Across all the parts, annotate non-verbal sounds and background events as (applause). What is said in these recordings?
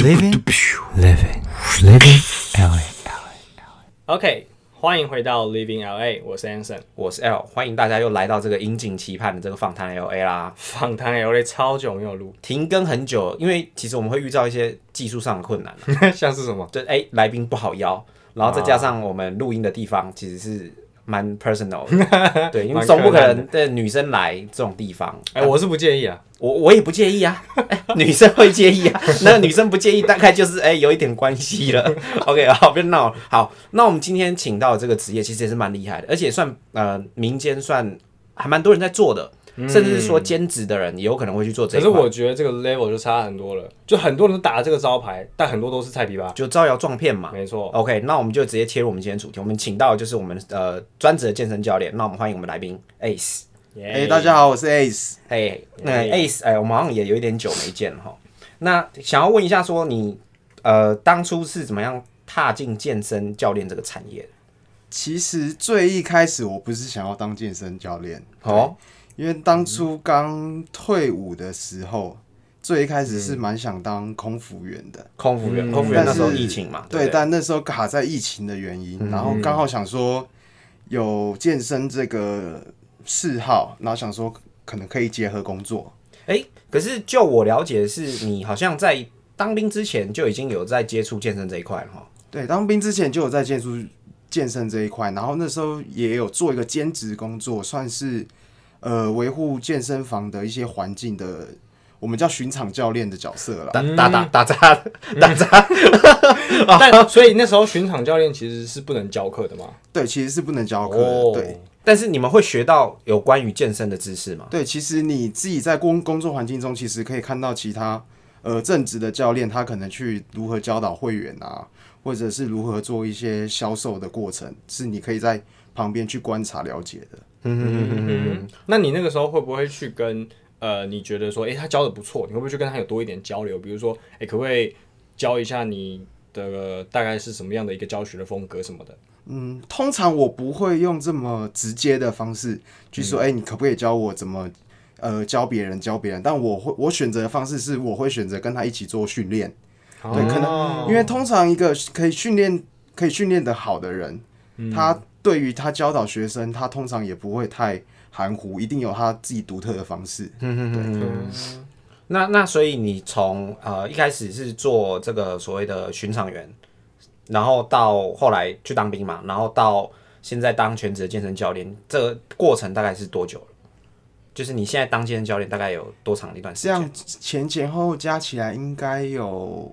Living, living, living LA. OK，欢迎回到 Living LA，我是 Anson。我是 L，欢迎大家又来到这个引颈期盼的这个访谈 LA 啦。访谈 LA 超久没有录，停更很久，因为其实我们会遇到一些技术上的困难、啊，(laughs) 像是什么？就哎、来宾不好邀，然后再加上我们录音的地方其实是蛮 personal 的，(laughs) 对，因为总不可能的女生来这种地方，哎、我是不介意啊。我我也不介意啊，(laughs) 哎女生会介意啊，那个女生不介意，大概就是哎、有一点关系了。OK，好，别闹了。好，那我们今天请到的这个职业其实也是蛮厉害的，而且算呃民间算还蛮多人在做的，甚至是说兼职的人也有可能会去做这可是。我觉得这个 level 就差很多了，就很多人都打了这个招牌，但很多都是菜皮吧。就招摇撞骗嘛。没错，OK，那我们就直接切入我们今天主题。我们请到就是我们呃专职的健身教练。那我们欢迎我们来宾 Ace。哎哎、大家好，我是 Ace。哎，那 Ace，哎，我们好像也有一点久没见了哈。那想要问一下，说你呃当初是怎么样踏进健身教练这个产业的？其实最一开始我不是想要当健身教练，哦，因为当初刚退伍的时候，最一开始是蛮想当空服员的。空服员，嗯空服员那时候疫情嘛，对，但那时候卡在疫情的原因，然后刚好想说有健身这个嗜好，然后想说可能可以结合工作。哎、可是就我了解的是，你好像在当兵之前就已经有在接触健身这一块了哈。对，当兵之前就有在接触健身这一块，然后那时候也有做一个兼职工作，算是呃维护健身房的一些环境的，我们叫巡场教练的角色了。打打打打杂打杂，(laughs) 但所以那时候巡场教练其实是不能教课的嘛。对，其实是不能教课的。哦对但是你们会学到有关于健身的知识吗？对，其实你自己在工工作环境中，其实可以看到其他呃正职的教练，他可能去如何教导会员啊，或者是如何做一些销售的过程，是你可以在旁边去观察了解的。嗯，那你那个时候会不会去跟呃，你觉得说，诶，他教的不错，你会不会去跟他有多一点交流？比如说，诶，可不可以教一下你的大概是什么样的一个教学的风格什么的？嗯，通常我不会用这么直接的方式去说，哎、你可不可以教我怎么呃教别人教别人？但我会我选择的方式是，我会选择跟他一起做训练。对，可能因为通常一个可以训练可以训练的好的人，他对于他教导学生，他通常也不会太含糊，一定有他自己独特的方式。那那所以你从呃一开始是做这个所谓的巡场员，然后到后来去当兵嘛，然后到现在当全职的健身教练，这个过程大概是多久了？就是你现在当健身教练大概有多长的一段时间？这样前前后后加起来应该有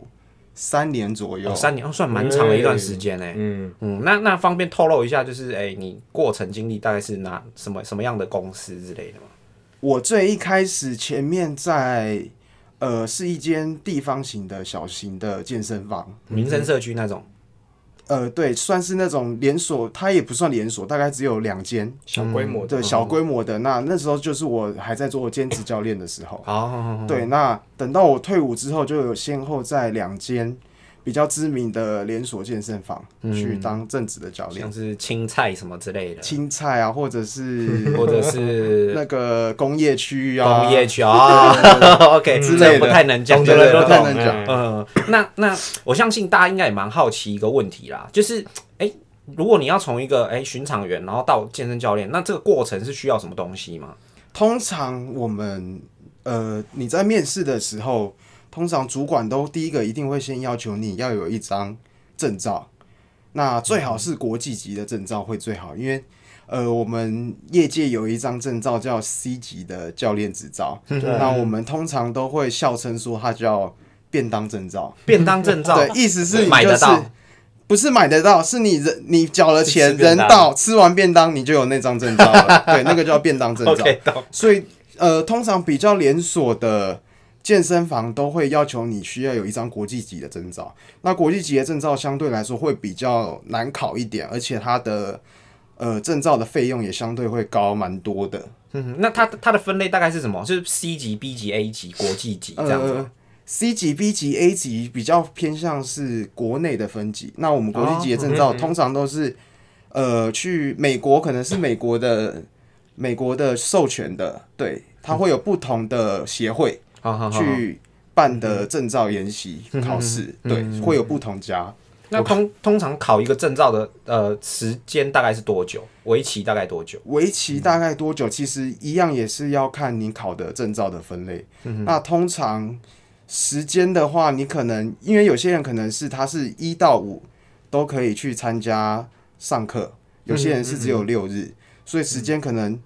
三年左右。哦，三年，哦，算蛮长的一段时间呢。嗯，嗯，那那方便透露一下，就是哎、你过程经历大概是哪什么什么样的公司之类的吗？我最一开始前面在呃是一间地方型的小型的健身房，民生社区那种，呃，对，算是那种连锁，它也不算连锁，大概只有两间，小规模的，对，小规模的。那那时候就是我还在做兼职教练的时候，哦，对，那等到我退伍之后，就有先后在两间比较知名的连锁健身房去当正职的教练。像，是青菜什么之类的，青菜啊，或者是 (laughs) 或者是那个工业区域啊，工业区啊，OK，之类的这不太能讲，懂的人都不太懂能讲哎嗯，那那我相信大家应该也蛮好奇一个问题啦，就是哎、如果你要从一个哎巡场员，然后到健身教练，那这个过程是需要什么东西吗？通常我们呃你在面试的时候，通常主管都第一个一定会先要求你要有一张证照，那最好是国际级的证照会最好，因为呃我们业界有一张证照叫 C 级的教练执照，那我们通常都会笑称说它叫便当证照，便当证照，对，意思是你就是买得到。不是买得到，是你人你缴了钱，人到吃完便当，你就有那张证照了。(laughs) 对，那个叫便当证照。所以呃，通常比较连锁的健身房都会要求你需要有一张国际级的证照。那国际级的证照相对来说会比较难考一点，而且它的呃证照的费用也相对会高蛮多的。嗯，那它它的分类大概是什么？就是 C 级、B 级、A 级、国际级这样子。呃，C 级、B 级、A 级比较偏向是国内的分级。那我们国际级的证照通常都是呃去美国，可能是美国的美国的授权的，对，它会有不同的协会去办的证照研习考试，对，会有不同家。那通通常考一个证照的呃时间大概是多久？为期大概多久？为期大概多久？其实一样也是要看你考的证照的分类。那通常时间的话，你可能因为有些人可能是他是一到五都可以去参加上课，有些人是只有六日，所以时间可能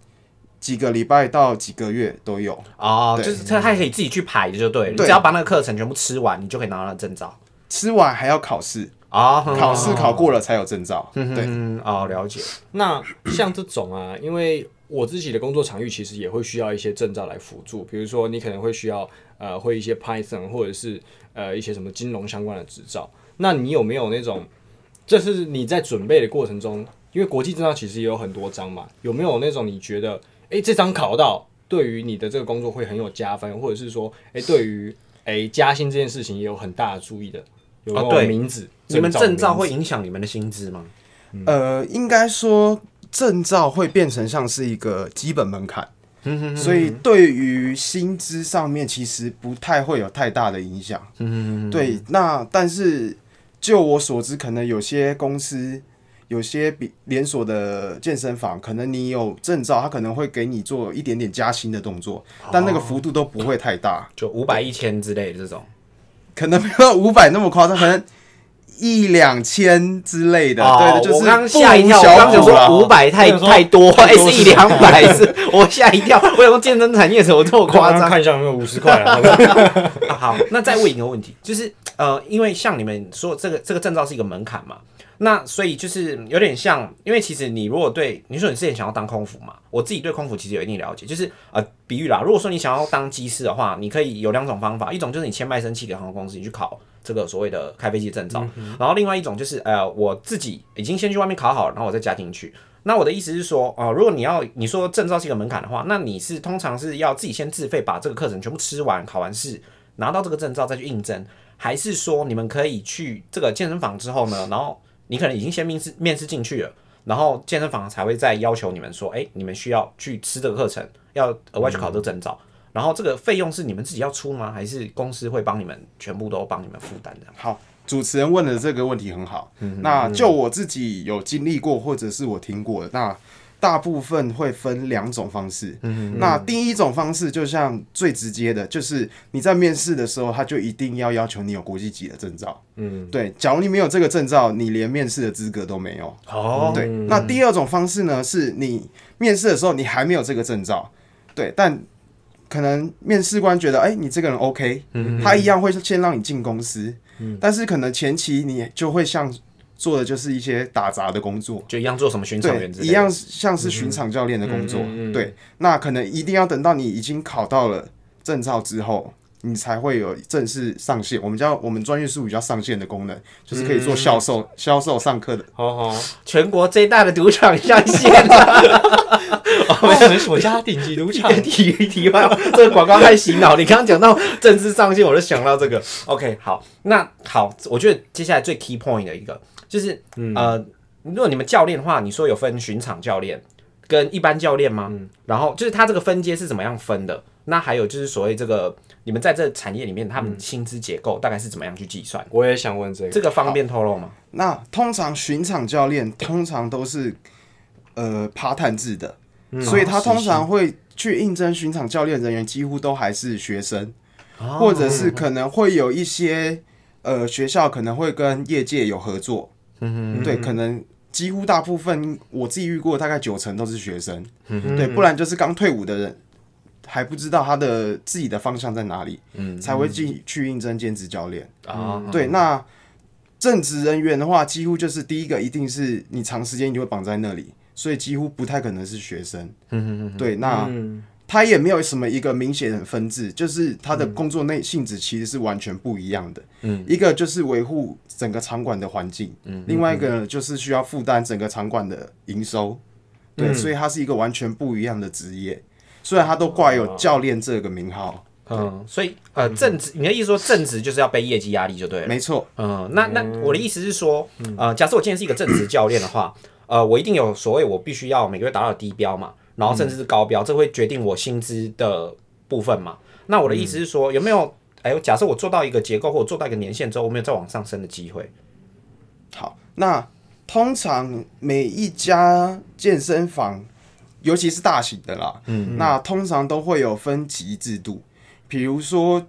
几个礼拜到几个月都有。哦，对就是他还可以自己去排，就对了。你只要把那个课程全部吃完，你就可以拿到那证照。吃完还要考试，哦，考试考过了才有证照。对，嗯，哦，了解。那像这种啊，因为我自己的工作场域其实也会需要一些证照来辅助，比如说你可能会需要呃会一些 Python 或者是呃一些什么金融相关的执照。那你有没有那种，这是你在准备的过程中，因为国际证照其实也有很多张嘛，有没有那种你觉得，诶这张考到对于你的这个工作会很有加分，或者是说，诶对于诶加薪这件事情也有很大的注意的，有没有哦对名字？你们证照会影响你们的薪资吗？呃，应该说证照会变成像是一个基本门槛。所以对于薪资上面其实不太会有太大的影响。对，那但是就我所知，可能有些公司、有些比连锁的健身房，可能你有证照，他可能会给你做一点点加薪的动作，但那个幅度都不会太大，就五百、一千之类的这种。可能没有五百那么夸张，可能一两千之类的。哦对的，就是我刚刚吓一跳，刚刚想说五百太太多，哎，是一两百是，我吓一跳。我想说健身产业怎么这么夸张？看一下有没有五十块啊？(laughs) 啊好，那再问一个问题，就是呃，因为像你们说这个这个证照是一个门槛嘛，那所以就是有点像，因为其实你如果对你说你之前想要当空服嘛，我自己对空服其实有一定了解，就是呃，比喻啦，如果说你想要当机师的话，你可以有两种方法，一种就是你签卖身契给航空公司，你去考这个所谓的开飞机证照，然后另外一种就是呃，我自己已经先去外面考好了，然后我再加进去。那我的意思是说，啊、如果你要你说证照是一个门槛的话，那你是通常是要自己先自费把这个课程全部吃完，考完试，拿到这个证照再去应征，还是说你们可以去这个健身房之后呢，然后你可能已经先面试面试进去了，然后健身房才会再要求你们说，哎、你们需要去吃这个课程，要额外去考这个证照。然后这个费用是你们自己要出吗？还是公司会帮你们全部都帮你们负担的？好，主持人问的这个问题很好。那就我自己有经历过，或者是我听过的，那大部分会分两种方式。嗯那第一种方式就像最直接的，就是你在面试的时候，他就一定要要求你有国际级的证照。嗯，对，假如你没有这个证照，你连面试的资格都没有。哦，对，那第二种方式呢，是你面试的时候你还没有这个证照，对，但可能面试官觉得，哎、你这个人 OK，、他一样会先让你进公司，但是可能前期你就会像做的就是一些打杂的工作，就一样做什么巡场对员之，类，一样像是巡场教练的工作，对，那可能一定要等到你已经考到了证照之后。你才会有正式上线，我们叫我们专业术语叫上线的功能，就是可以做销售、销售上课的好好，全国最大的赌场上线了。我们所家顶级赌场。题题外话，这个广告太洗脑。你刚刚讲到正式上线，我就想到这个。OK，好，那好，我觉得接下来最 key point 的一个就是，呃，如果你们教练的话，你说有分巡场教练跟一般教练吗？然后就是他这个分阶是怎么样分的？那还有就是所谓这个，你们在这产业里面，他们薪资结构大概是怎么样去计算？我也想问这个，这个方便透露吗？那通常巡场教练通常都是呃趴探制的，所以他通常会去应征巡场教练人员，几乎都还是学生，或者是可能会有一些呃学校可能会跟业界有合作，对，可能几乎大部分我自己遇过，大概九成都是学生，对，不然就是刚退伍的人。还不知道他的自己的方向在哪里，才会进去应征兼职教练。啊，对，那正职人员的话，几乎就是第一个一定是你长时间你就会绑在那里，所以几乎不太可能是学生。对，那他也没有什么一个明显的分制，就是他的工作内性质其实是完全不一样的。嗯一个就是维护整个场馆的环境，嗯另外一个呢就是需要负担整个场馆的营收。对，所以他是一个完全不一样的职业。虽然他都挂有教练这个名号，嗯，所以呃，正职，你的意思说正职就是要背业绩压力就对了。没错，嗯，那那我的意思是说，呃，假设我今天是一个正职教练的话，呃，我一定有所谓我必须要每个月达到低标嘛，然后甚至是高标，这会决定我薪资的部分嘛。那我的意思是说，有没有哎，假设我做到一个结构或者做到一个年限之后，我没有再往上升的机会。好，那通常每一家健身房，尤其是大型的啦，嗯，那通常都会有分级制度，比如说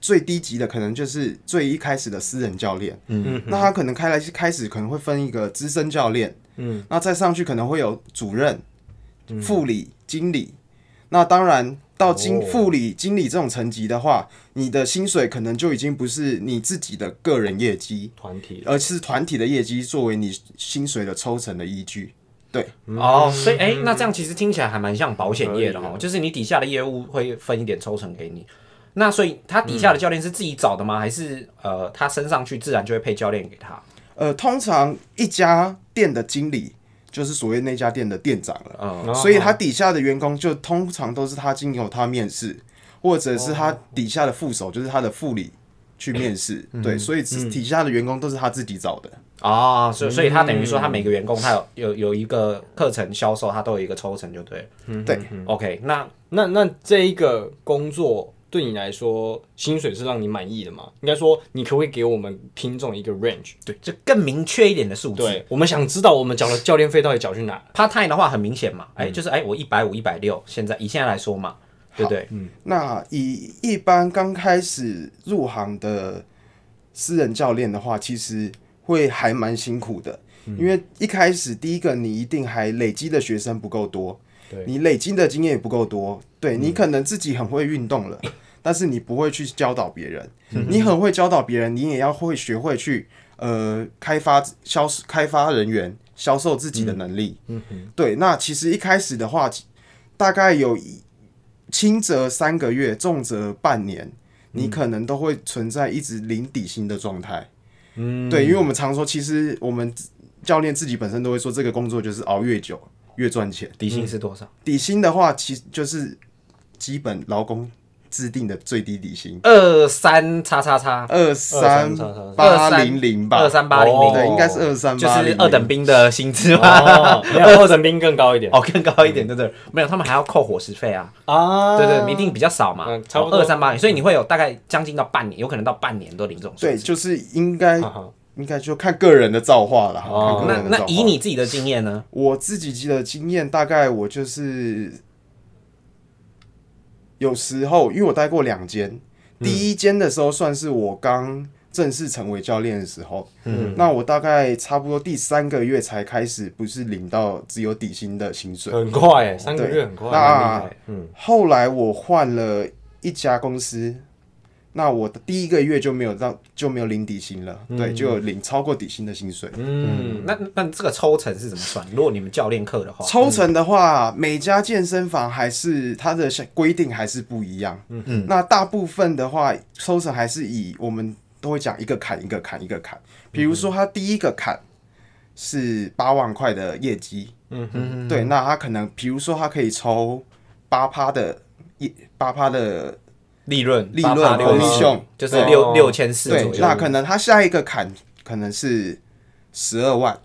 最低级的可能就是最一开始的私人教练，嗯，那他可能开来开始可能会分一个资深教练，嗯，那再上去可能会有主任、副理、经理，那当然。到经副理、经理这种层级的话，你的薪水可能就已经不是你自己的个人业绩，团体，而是团体的业绩作为你薪水的抽成的依据。对，哦，所以哎，那这样其实听起来还蛮像保险业的哦，就是你底下的业务会分一点抽成给你。那所以他底下的教练是自己找的吗？还是呃，他升上去自然就会配教练给他？呃，通常一家店的经理。就是所谓那家店的店长了，所以他底下的员工就通常都是他经由他面试，或者是他底下的副手，就是他的副理去面试。对，所以底下的员工都是他自己找的。啊，所以所以他等于说他每个员工他有有有一个课程销售，他都有一个抽成，就对。对，OK，那那那这一个工作。对你来说，薪水是让你满意的吗？应该说，你可不可以给我们听众一个 range？对，就更明确一点的数字。对，我们想知道我们缴的教练费到底缴去哪？Part time 的话很明显嘛，哎，就是哎，我一百五、一百六，现在以现在来说嘛，对不对？嗯。那以一般刚开始入行的私人教练的话，其实会还蛮辛苦的，因为一开始第一个你一定还累积的学生不够多。你累积的经验也不够多，对你可能自己很会运动了，但是你不会去教导别人。你很会教导别人，你也要会学会去呃开发销开发人员销售自己的能力。嗯对。那其实一开始的话，大概有轻则三个月，重则半年，你可能都会存在一直零底薪的状态。嗯，对，因为我们常说，其实我们教练自己本身都会说，这个工作就是熬越久。越赚钱，底薪是多少？底薪的话，其实就是基本劳工制定的最低底薪，二三叉叉叉，二三八零零吧，二三八零零，对，应该是二三，就是二等兵的薪资嘛，没有二等兵更高一点，(laughs) 哦，更高一点，对对，没有，他们还要扣伙食费啊，啊，对对，一定比较少嘛，差不多。二三八零，所以你会有大概将近到半年，有可能到半年都领这种，对，就是应该。应该就看个人的造化了。哦，那那以你自己的经验呢？我自己的经验大概我就是有时候，因为我待过两间，第一间的时候算是我刚正式成为教练的时候。嗯，那我大概差不多第三个月才开始，不是领到只有底薪的薪水，很快，三个月很快。那嗯，后来我换了一家公司。那我的第一个月就没有让就没有领底薪了，对，就领超过底薪的薪水。嗯，那那这个抽成是怎么算？如果你们教练课的话，抽成的话，每家健身房还是它的规定还是不一样。嗯嗯，那大部分的话，抽成还是以我们都会讲一个坎一个坎一个坎。比如说，他第一个坎是八万块的业绩，嗯哼，对，那他可能比如说他可以抽八趴的业八趴的。利润，利润，就是六六千四左右。那可能他下一个坎可能是十二万，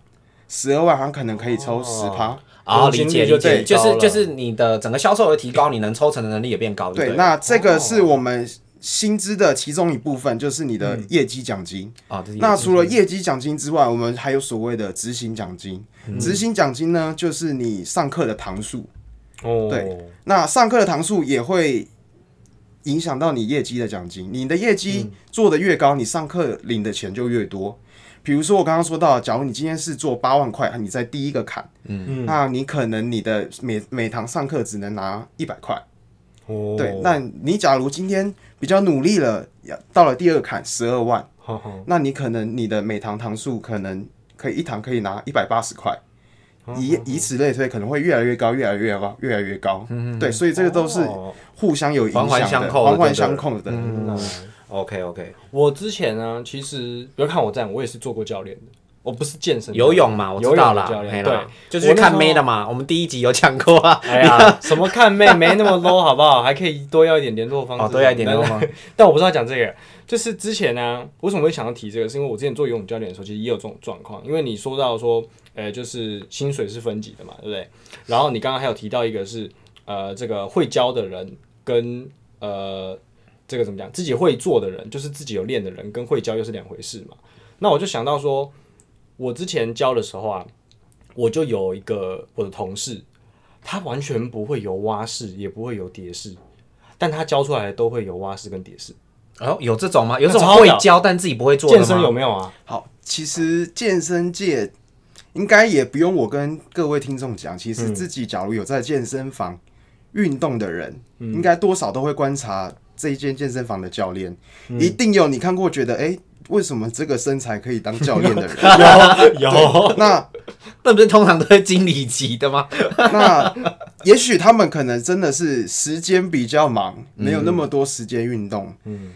十二万他可能可以抽十趴。啊，理解理解，就是就是你的整个销售额提高，你能抽成的能力也变高。对，那这个是我们薪资的其中一部分，就是你的业绩奖金啊。那除了业绩奖金之外，我们还有所谓的执行奖金。执行奖金呢，就是你上课的堂数。哦，对，那上课的堂数也会。影响到你业绩的奖金，你的业绩做的越高，你上课领的钱就越多。比如说我刚刚说到，假如你今天是做八万块，你在第一个坎，嗯，那你可能你的每每堂上课只能拿一百块。哦，对，那你假如今天比较努力了，到了第二坎十二万，那你可能你的每堂堂数可能可以一堂可以拿一百八十块。以以此类推，可能会越来越高，越来越高，越来越高。嗯，对，所以这个都是互相有影响的，环环相扣的。嗯，OK OK。我之前呢，其实不要看我这样，我也是做过教练的。我不是健身，游泳嘛，我知道了。对，就是看妹的嘛。我们第一集有讲过啊。哎呀，(laughs) 什么看妹没那么 low 好不好？还可以多要一点联络方式。多要一点联络方式。(laughs) 但我不知道讲这个，就是之前呢，为什么会想要提这个？是因为我之前做游泳教练的时候，其实也有这种状况。因为你说到说。呃，就是薪水是分级的嘛，对不对？然后你刚刚还有提到一个是，呃，这个会教的人跟呃这个怎么讲？自己会做的人，就是自己有练的人，跟会教又是两回事嘛。那我就想到说，我之前教的时候啊，我就有一个我的同事，他完全不会有蛙式，也不会有蝶式，但他教出来的都会有蛙式跟蝶式。哦，有这种吗？有这种会教但自己不会做的？健身有没有啊？好，其实健身界应该也不用我跟各位听众讲，其实自己假如有在健身房运动的人，应该多少都会观察这一间健身房的教练，一定有你看过觉得，哎、为什么这个身材可以当教练的人？有 (laughs) 有，那 (laughs) 那不是通常都是经理级的吗？那也许他们可能真的是时间比较忙，没有那么多时间运动。嗯，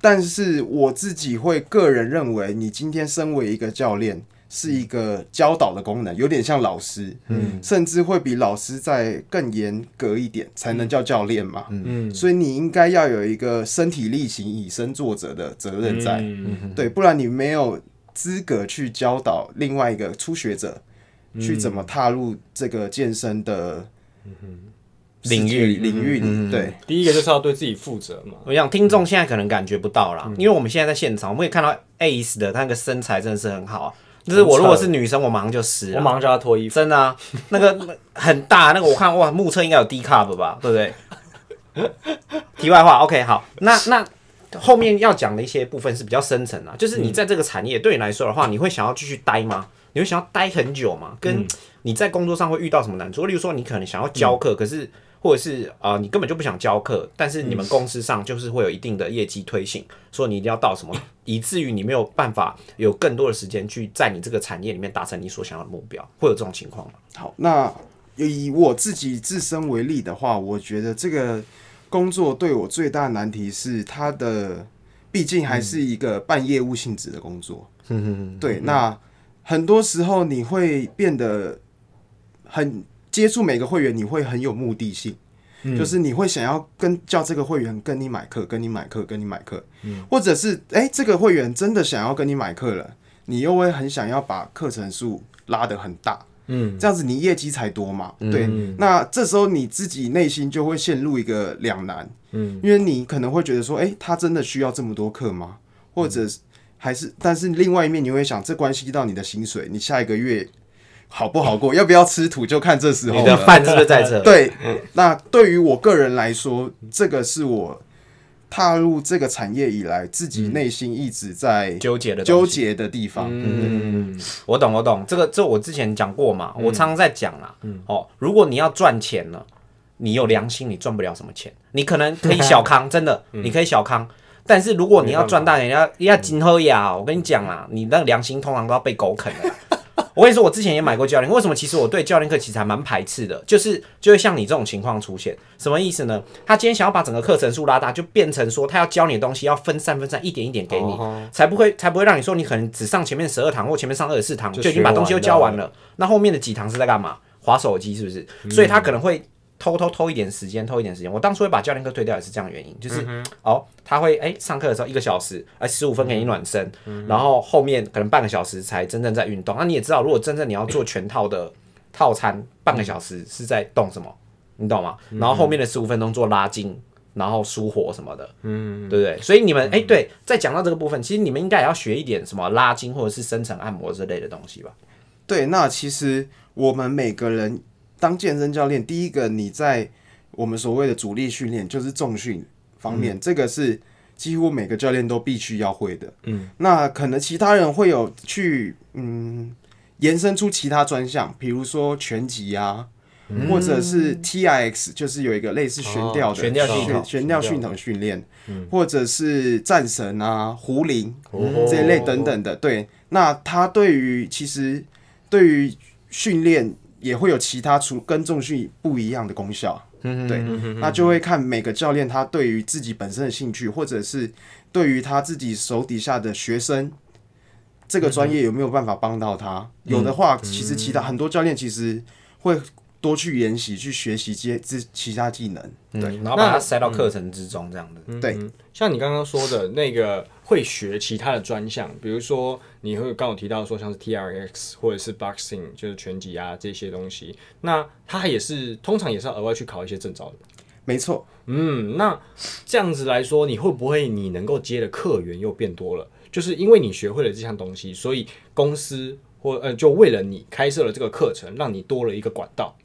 但是我自己会个人认为，你今天身为一个教练，是一个教导的功能，有点像老师，嗯，甚至会比老师再更严格一点，才能叫教练嘛。嗯。所以你应该要有一个身体力行、以身作则的责任在，嗯。对，不然你没有资格去教导另外一个初学者去怎么踏入这个健身的领域。领域里。对，第一个就是要对自己负责嘛。我想听众现在可能感觉不到嗯。啦，因为我们现在在现场，我们可以看到 Ace 的他那个身材真的是很好啊。就是我如果是女生，我马上就湿了。我马上叫他脱衣服。真的啊，那个很大，那个我看哇，目测应该有 D cup 吧，对不对？(laughs) 题外话，OK，好，那那后面要讲的一些部分是比较深层啊，就是你在这个产业对你来说的话，你会想要继续待吗？你会想要待很久吗？跟你在工作上会遇到什么难处？例如说，你可能想要教课，可是或者是啊、呃你根本就不想教课，但是你们公司上就是会有一定的业绩推行，说你一定要到什么，以至于你没有办法有更多的时间去在你这个产业里面达成你所想要的目标，会有这种情况吗？好，那以我自己自身为例的话，我觉得这个工作对我最大的难题是它的，毕竟还是一个半业务性质的工作。(laughs) 对，那很多时候你会变得很接触每个会员，你会很有目的性。就是你会想要跟叫这个会员跟你买课，跟你买课，跟你买课，或者是哎、诶这个会员真的想要跟你买课了，你又会很想要把课程数拉得很大，嗯，这样子你业绩才多嘛，对，那这时候你自己内心就会陷入一个两难，嗯，因为你可能会觉得说，哎、他真的需要这么多课吗？或者还是，但是另外一面你会想，这关系到你的薪水，你下一个月好不好过，要不要吃土，就看这时候。你的饭是不是在这？对，那对于我个人来说，这个是我踏入这个产业以来，自己内心一直在纠结的纠结的地方。嗯，我懂，我懂，这个这我之前讲过嘛，我常常在讲啦。哦，如果你要赚钱了，你有良心，你赚不了什么钱，你可能可以小康，(laughs) 真的，你可以小康。但是如果你要赚大钱，要要金喝呀，我跟你讲啦，你那个良心通常都要被狗啃的啦。我跟你说，我之前也买过教练，为什么？其实我对教练课其实还蛮排斥的，就是就会像你这种情况出现，什么意思呢？他今天想要把整个课程数拉大，就变成说他要教你的东西要分散分散，一点一点给你，才不会才不会让你说你可能只上前面十二堂或前面上二十四堂就就已经把东西都教完了，那后面的几堂是在干嘛？划手机是不是？所以他可能会偷偷偷一点时间，偷一点时间。我当初会把教练课推掉也是这样的原因，就是、哦，他会哎、上课的时候一个小时，哎十五分给你暖身，然后后面可能半个小时才真正在运动。那你也知道，如果真正你要做全套的套餐，半个小时是在动什么？你懂吗？然后后面的十五分钟做拉筋。然后舒活什么的，嗯，对不对？所以你们哎、对，在讲到这个部分，其实你们应该也要学一点什么拉筋或者是深层按摩之类的东西吧？对，那其实我们每个人当健身教练，第一个你在我们所谓的主力训练，就是重训方面，这个是几乎每个教练都必须要会的。嗯，那可能其他人会有去嗯延伸出其他专项，比如说拳击啊。或者是 T I X，就是有一个类似悬吊的、悬吊系统悬吊系统训练，或者是战神啊、胡林哦这一类等等的。对，那他对于其实对于训练也会有其他除跟重训不一样的功效。对，那就会看每个教练他对于自己本身的兴趣，或者是对于他自己手底下的学生这个专业有没有办法帮到他。有的话，其实其他很多教练其实会多去研习、去学习这这其他技能。对，然后把它塞到课程之中，这样的。对，像你刚刚说的那个会学其他的专项，比如说你会刚有提到说像是 T R X 或者是 boxing，就是拳击啊这些东西，那它也是通常也是要额外去考一些证照的。没错，嗯，那这样子来说，你会不会你能够接的客源又变多了？就是因为你学会了这项东西，所以公司或呃就为了你开设了这个课程，让你多了一个管道。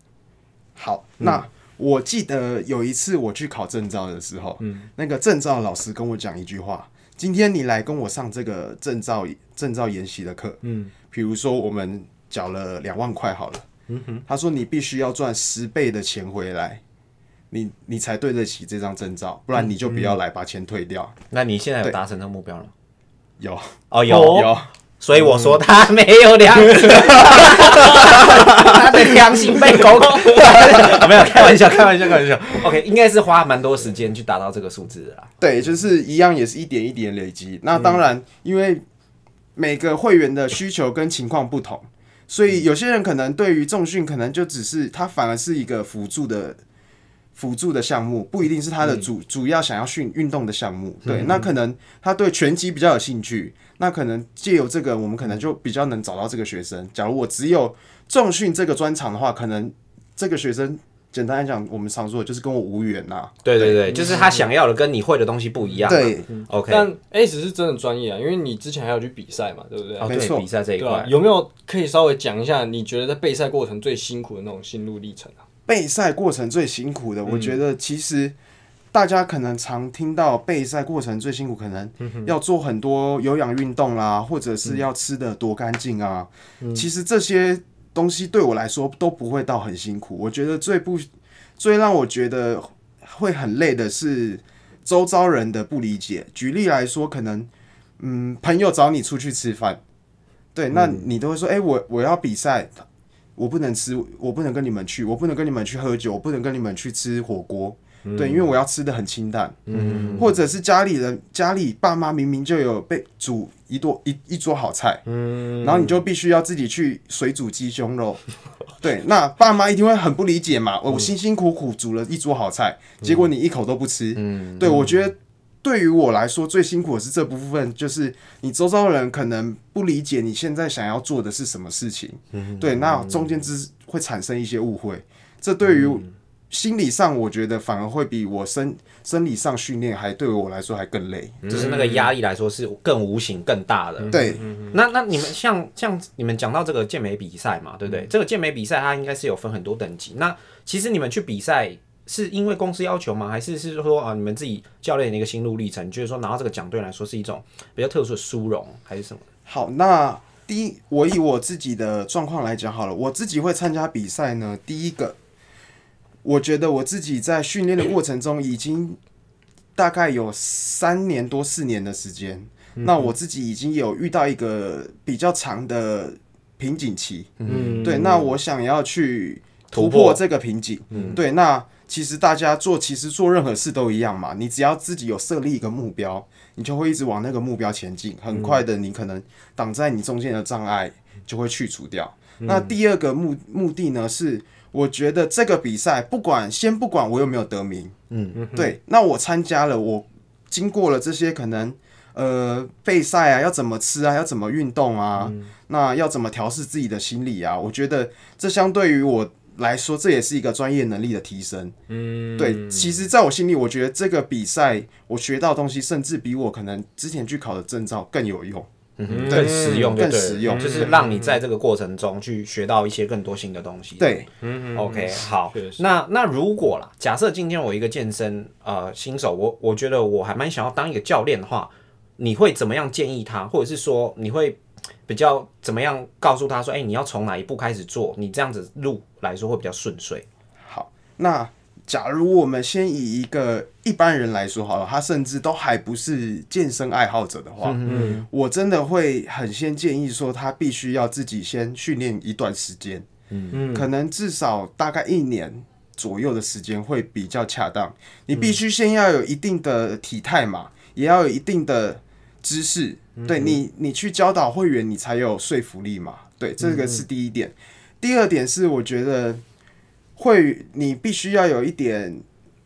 好，那我记得有一次我去考证照的时候，嗯，那个证照老师跟我讲一句话：今天你来跟我上这个证照证照研习的课，嗯，比如说我们缴了两万块好了，嗯哼，他说你必须要赚十倍的钱回来。你你才对得起这张证照，不然你就不要来把钱退掉。那你现在有达成这个目标了？有。哦，有。哦有，所以我说他没有良心，他的良心被狗狗。(laughs) 没有开玩笑，开玩笑，开玩笑。OK，应该是花蛮多时间去达到这个数字的啦。对，就是一样，也是一点一点累积。那当然，因为每个会员的需求跟情况不同，所以有些人可能对于重训可能就只是他反而是一个辅助的辅助的项目，不一定是他的主、主要想要训运动的项目。对，那可能他对拳击比较有兴趣，那可能借由这个，我们可能就比较能找到这个学生。假如我只有重训这个专长的话，可能这个学生。简单来讲，我们常说的就是跟我无缘呐、对对对，就是他想要的跟你会的东西不一样。对，，OK。但 S 是真的专业啊，因为你之前还有去比赛嘛，对不对？哦，没错对，比赛这一块，有没有可以稍微讲一下，你觉得在备赛过程最辛苦的那种心路历程啊？备赛过程最辛苦的，我觉得其实大家可能常听到备赛过程最辛苦，可能要做很多有氧运动啦，或者是要吃的多干净啊。其实这些东西对我来说都不会到很辛苦。我觉得最不最让我觉得会很累的是周遭人的不理解。举例来说，可能嗯朋友找你出去吃饭，对，那你都会说，哎、我我要比赛，我不能吃，我不能跟你们去，我不能跟你们去喝酒，我不能跟你们去吃火锅，对，因为我要吃的很清淡，嗯，或者是家里人家里爸妈明明就有被煮一桌一一桌好菜，嗯，然后你就必须要自己去水煮鸡胸肉，(laughs) 对，那爸妈一定会很不理解嘛，我辛辛苦苦煮了一桌好菜，结果你一口都不吃，嗯，对我觉得。对于我来说，最辛苦的是这部分，就是你周遭的人可能不理解你现在想要做的是什么事情，对，那中间之会产生一些误会，这对于心理上，我觉得反而会比我生生理上训练还对我来说还更累。就是那个压力来说是更无形、更大的。对，那那你们像像你们讲到这个健美比赛嘛，对不对？这个健美比赛它应该是有分很多等级。那其实你们去比赛是因为公司要求吗？还是是说啊你们自己教练的一个心路历程？就是说拿到这个奖对你来说是一种比较特殊的殊荣，还是什么？好，那第一，我以我自己的状况来讲好了，我自己会参加比赛呢。第一个，我觉得我自己在训练的过程中已经大概有三年多四年的时间，那我自己已经有遇到一个比较长的瓶颈期。嗯，对，那我想要去突破这个瓶颈。嗯对，那其实大家做其实做任何事都一样嘛，你只要自己有设立一个目标，你就会一直往那个目标前进，很快的你可能挡在你中间的障碍就会去除掉。那第二个目目的呢是，我觉得这个比赛不管先不管我有没有得名，嗯，对，那我参加了，我经过了这些可能。呃，备赛啊，要怎么吃啊，要怎么运动啊，那要怎么调试自己的心理啊？我觉得这相对于我来说，这也是一个专业能力的提升。嗯，对，其实在我心里，我觉得这个比赛我学到的东西，甚至比我可能之前去考的证照更有用。嗯更实用更实用。就是让你在这个过程中去学到一些更多新的东西。对，OK，好。确，实。那那如果啦，假设今天我一个健身呃新手，我我觉得我还蛮想要当一个教练的话，你会怎么样建议他，或者是说你会比较怎么样告诉他说，哎、你要从哪一步开始做，你这样子路来说会比较顺遂。好，那假如我们先以一个一般人来说好了，他甚至都还不是健身爱好者的话，嗯，我真的会很先建议说，他必须要自己先训练一段时间，嗯，可能至少大概一年。左右的时间会比较恰当，你必须先要有一定的体态嘛，也要有一定的知识，对你，你去教导会员，你才有说服力嘛。对，这个是第一点。第二点是，我觉得会你必须要有一点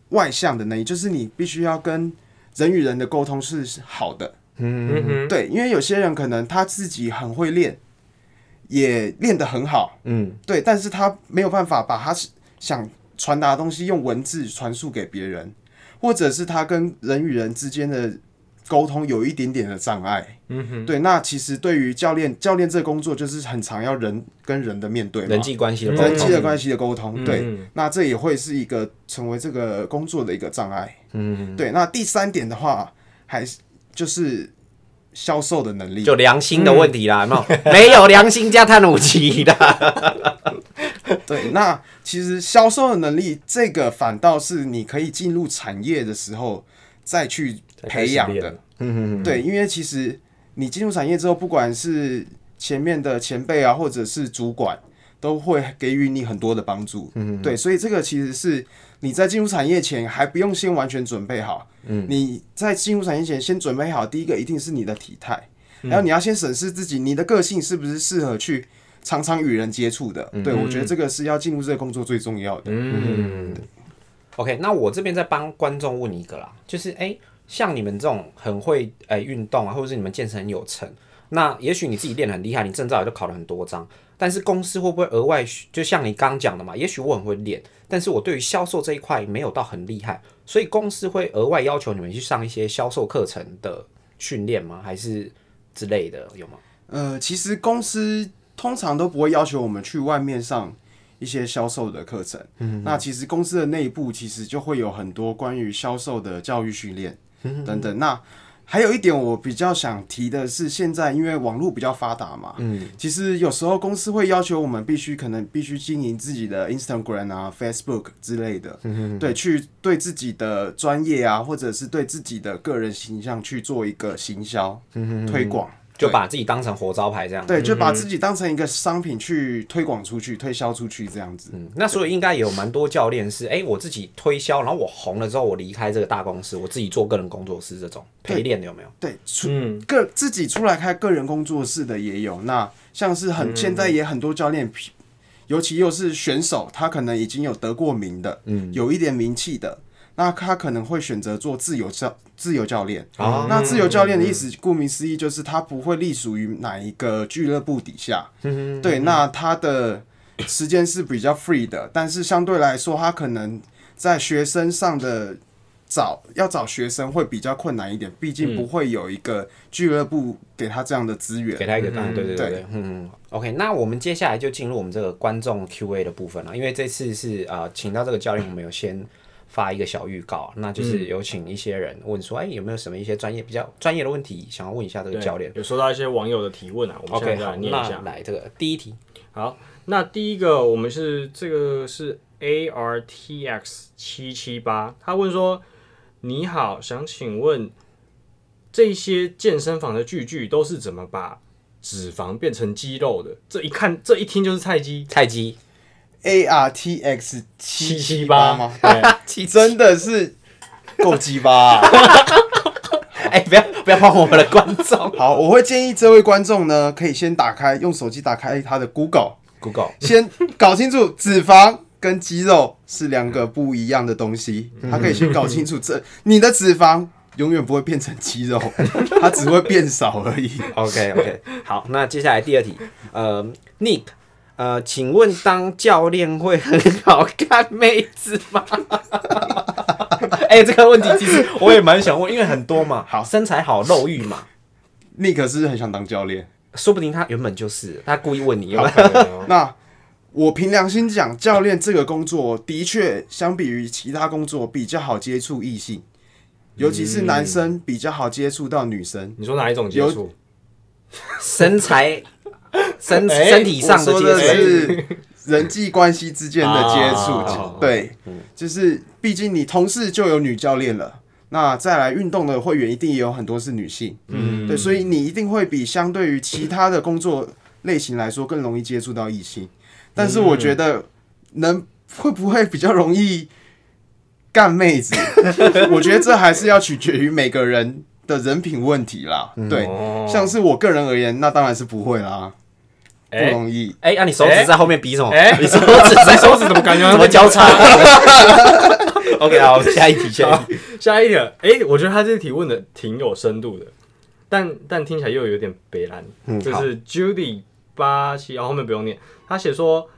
外向的能力，就是你必须要跟人与人的沟通是好的。嗯哼，对，因为有些人可能他自己很会练，也练得很好，嗯，对，但是他没有办法把他想传达的东西用文字传输给别人，或者是他跟人与人之间的沟通有一点点的障碍。嗯哼，对，那其实对于教练，教练这工作就是很常要人跟人的面对，人际关系的沟人际，的关系的沟通，对，嗯那这也会是一个成为这个工作的一个障碍。嗯，对。那第三点的话，还是就是销售的能力，就良心的问题啦，有没有？(laughs) 良心加碳五级的，(laughs) 对。那其实销售的能力，这个反倒是你可以进入产业的时候再去培养的。嗯对，因为其实你进入产业之后，不管是前面的前辈啊，或者是主管，都会给予你很多的帮助。嗯，对，所以这个其实是你在进入产业前还不用先完全准备好。嗯，你在进入产业前先准备好，第一个一定是你的体态，然后你要先审视自己，你的个性是不是适合去常常与人接触的。对我觉得这个是要进入这个工作最重要的。嗯，OK，那我这边再帮观众问一个啦，就是哎、诶像你们这种很会哎运、动啊，或者是你们健身很有成，那也许你自己练得很厉害，你证照也都考了很多张，但是公司会不会额外就像你刚刚讲的嘛？也许我很会练，但是我对于销售这一块没有到很厉害，所以公司会额外要求你们去上一些销售课程的训练吗？还是之类的有吗？呃，其实公司通常都不会要求我们去外面上一些销售的课程。嗯，那其实公司的内部其实就会有很多关于销售的教育训练等等。那还有一点我比较想提的是，现在因为网络比较发达嘛，嗯，其实有时候公司会要求我们必须可能必须经营自己的 Instagram 啊、Facebook 之类的，嗯对，去对自己的专业啊，或者是对自己的个人形象去做一个行销、推广。就把自己当成活招牌这样。对，就把自己当成一个商品去推广出去、推销出去这样子。嗯，那所以应该也有蛮多教练是，哎、我自己推销，然后我红了之后，我离开这个大公司，我自己做个人工作室这种陪练的有没有？对，出嗯个自己出来开个人工作室的也有。那像是很、现在也很多教练，尤其又是选手，他可能已经有得过名的，嗯，有一点名气的，那他可能会选择做自由教自由教练。啊那自由教练的意思，顾名思义就是他不会隶属于哪一个俱乐部底下。对，那他的时间是比较 free 的，但是相对来说，他可能在学生上的找要找学生会比较困难一点，毕竟不会有一个俱乐部给他这样的资源。给他一个当然，对对对对对，嗯，OK，那我们接下来就进入我们这个观众 Q&A 的部分了，因为这次是呃请到这个教练，我们有先发一个小预告，那就是有请一些人问说，哎、有没有什么一些专业比较专业的问题想要问一下这个教练。有收到一些网友的提问啊，我们现在，来念一下。那来这个第一题，好，那第一个我们是这个是 ARTX 七七八，他问说：你好，想请问这些健身房的巨巨都是怎么把脂肪变成肌肉的？这一看，这一听就是菜鸡。菜鸡，A R T X 七七八。吗？对，(laughs) 真的是够鸡巴、啊。(laughs) 哎、不要不要碰我们的观众。(laughs) 好，我会建议这位观众呢，可以先打开用手机打开他的 Google，Google，先搞清楚脂肪跟肌肉是两个不一样的东西。他可以先搞清楚这你的脂肪永远不会变成肌肉，它只会变少而已。OK OK，好，那接下来第二题，呃，Nick，呃，请问当教练会很好看妹子吗？(laughs) 哎、这个问题其实 (laughs) 我也蛮想问，因为很多嘛，好身材好肉欲嘛，你可是很想当教练？说不定他原本就是，他故意问你有有？那我凭良心讲，教练这个工作的确相比于其他工作比较好接触异性，尤其是男生比较好接触到女生。你说哪一种接触？身材、身哎身体上的接触，是人际关系之间的接触，啊对，就是毕竟你同事就有女教练了，那再来运动的会员一定也有很多是女性，嗯，对，所以你一定会比相对于其他的工作类型来说更容易接触到异性，但是我觉得能会不会比较容易干妹子，(laughs) 我觉得这还是要取决于每个人的人品问题啦，对，哦。像是我个人而言，那当然是不会啦，不哎容易。哎、那，你手指在后面比什么？哎你手指在手指怎么感觉怎么交叉？(laughs) OK，好，下一题，下一题。下一个，哎、我觉得他这题问的挺有深度的，但但听起来又有点北蓝。嗯好这是 Judy 八七，然后后面不用念。他写说，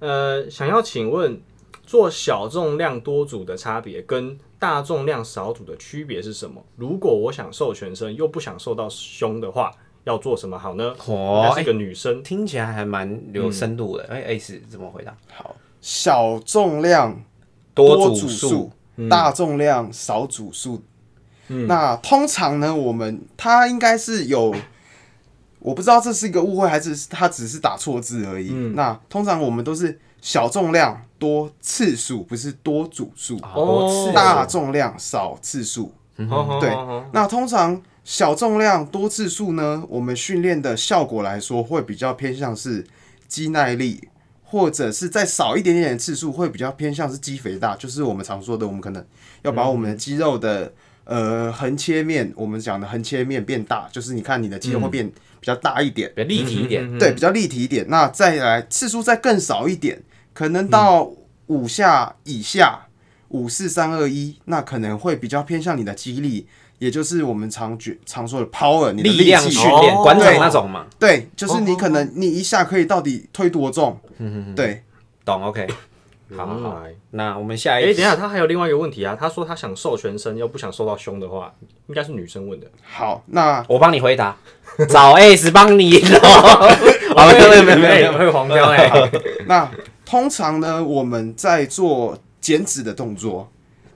呃，想要请问做小重量多组的差别跟大重量少组的区别是什么？如果我想瘦全身又不想瘦到胸的话，要做什么好呢？哦她是个女生，听起来还蛮有深度的。哎、a e 怎么回答？好小重量多组组数，大重量少组数。那通常呢，我们它应该是有，我不知道这是一个误会还是它只是打错字而已。那通常我们都是小重量多次数，不是多组数。哦大重量少次数。哦对，那通常小重量多次数呢，我们训练的效果来说，会比较偏向是肌耐力，或者是再少一点点的次数，会比较偏向是肌肥大，就是我们常说的，我们可能要把我们的肌肉的、呃横切面，我们讲的横切面变大，就是你看你的肌肉会变比较大一点，比较立体一点。对，比较立体一点。那再来次数再更少一点，可能到五下以下，五四三二一，那可能会比较偏向你的肌力，也就是我们常觉常说的 power，你的力量气训练，哦馆长那种嘛，对，就是你可能你一下可以到底推多重，对，懂？OK，(coughs) 好好好。那我们下哎、一题等一下，他还有另外一个问题啊。他说他想瘦全身，又不想瘦到胸的话，应该是女生问的。好，那我帮你回答，(laughs) 找 Ace 帮你咯。(laughs) 好，没有没有没有没有，会黄标哎、(laughs) 那通常呢，我们在做减脂的动作，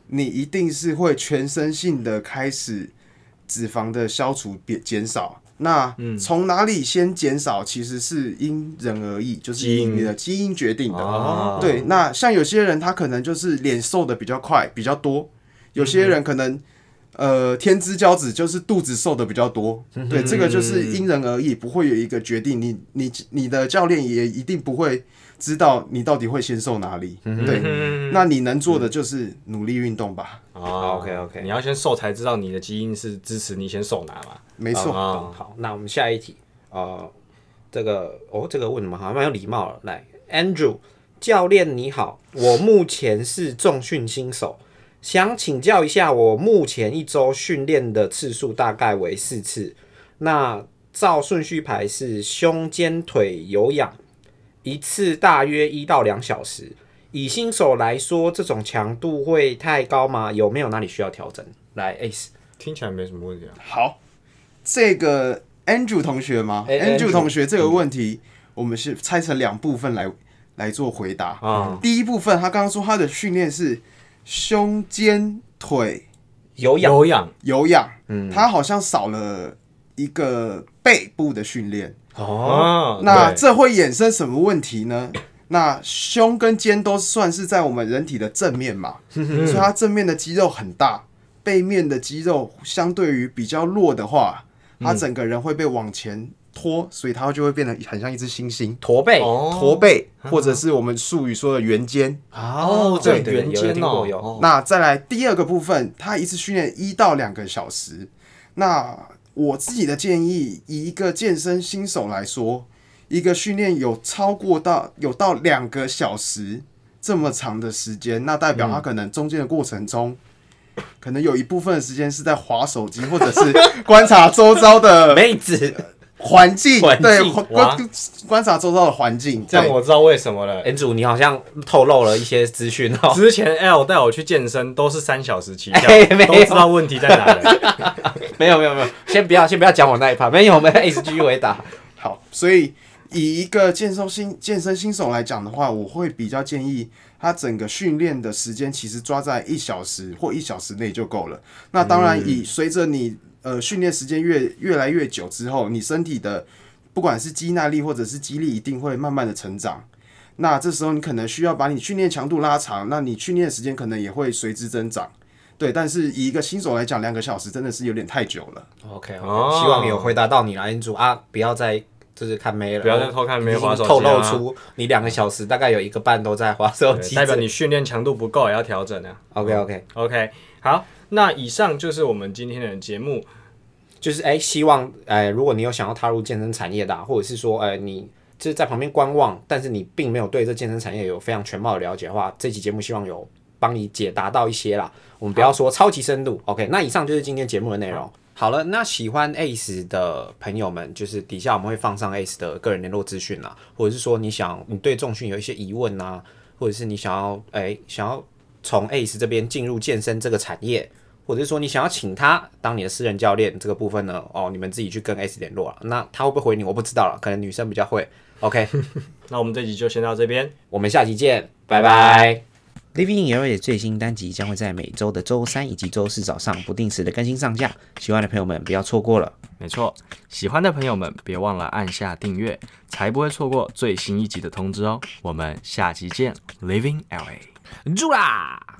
你一定是会全身性的开始脂肪的消除变减少。那从哪里先减少，其实是因人而异，就是基因你的基因决定的。哦对，那像有些人他可能就是脸瘦的比较快比较多，有些人可能。呃，天之骄子就是肚子瘦的比较多，对，这个就是因人而异，不会有一个决定。你你你的教练也一定不会知道你到底会先瘦哪里，对。那你能做的就是努力运动吧，哦。OK，OK。你要先瘦才知道你的基因是支持你先瘦拿嘛。没错。啊好，那我们下一题，呃，这个哦，这个问的蛮好，蛮有礼貌了。来，Andrew 教练你好，我目前是重训新手，想请教一下，我目前一周训练的次数大概为四次，那照顺序排是胸肩腿有氧，一次大约一到两小时。以新手来说，这种强度会太高吗？有没有哪里需要调整？来，Ace，听起来没什么问题啊。好，这个 Andrew 同学吗、e Andrew 同学这个问题，我们是拆成两部分来来做回答。啊第一部分，他刚刚说他的训练是胸肩腿有氧有氧有氧，嗯，他好像少了一个背部的训练。哦，那这会衍生什么问题呢？那胸跟肩都算是在我们人体的正面嘛，所以它正面的肌肉很大，背面的肌肉相对于比较弱的话，它整个人会被往前拖，所以它就会变得很像一只猩猩，驼背。哦。驼背，或者是我们术语说的圆肩。哦这对圆肩哦。那再来第二个部分，它一次训练一到两个小时。那我自己的建议，以一个健身新手来说，一个训练有超过到有到两个小时这么长的时间，那代表他可能中间的过程中。可能有一部分的时间是在划手机，或者是 (laughs) 观察周遭的 (laughs) 妹子环境，对，观观观察周遭的环境。对这样我知道为什么了。，Andrew，你好像透露了一些资讯哦。之前 L 带我去健身都是三小时起跳 (laughs) 都知道问题在哪了。(laughs) 没有没有没有，先不要先不要讲我那一趴，没有，我们 Ace 继续回答。好，所以以一个健身新健身新手来讲的话，我会比较建议他整个训练的时间其实抓在一小时或一小时内就够了。那当然以，随着你呃训练时间越越来越久之后，你身体的不管是肌耐力或者是肌力，一定会慢慢的成长。那这时候你可能需要把你训练强度拉长，那你训练时间可能也会随之增长。对，但是以一个新手来讲，两个小时真的是有点太久了。OK，, o 哦 k 希望有回答到你了，Andrew 啊，不要再就是看没了，不要再偷看妹已经滑手机啊透露出你两个小时大概有一个半都在滑手机，代表你训练强度不够，也要调整啊。OK OK，OK，好，那以上就是我们今天的节目。就是哎、希望哎、如果你有想要踏入健身产业的、啊，或者是说哎、你就是在旁边观望，但是你并没有对这健身产业有非常全貌的了解的话，这期节目希望有帮你解答到一些啦。我们不要说超级深度，OK？那以上就是今天节目的内容。好了，那喜欢 Ace 的朋友们，就是底下我们会放上 Ace 的个人联络资讯啦，或者是说你想你对重训有一些疑问啊，或者是你想要哎、想要从 ACE 这边进入健身这个产业，或者是说你想要请他当你的私人教练这个部分呢，哦，你们自己去跟 ACE 联络了。那他会不会回你，我不知道了，可能女生比较会。OK，(laughs) 那我们这集就先到这边，我们下期见，拜拜。Living in LA 的最新单集将会在每周的周三以及周四早上不定时的更新上架，喜欢的朋友们不要错过了。没错，喜欢的朋友们别忘了按下订阅，才不会错过最新一集的通知哦。我们下期见，Living LA。住啦！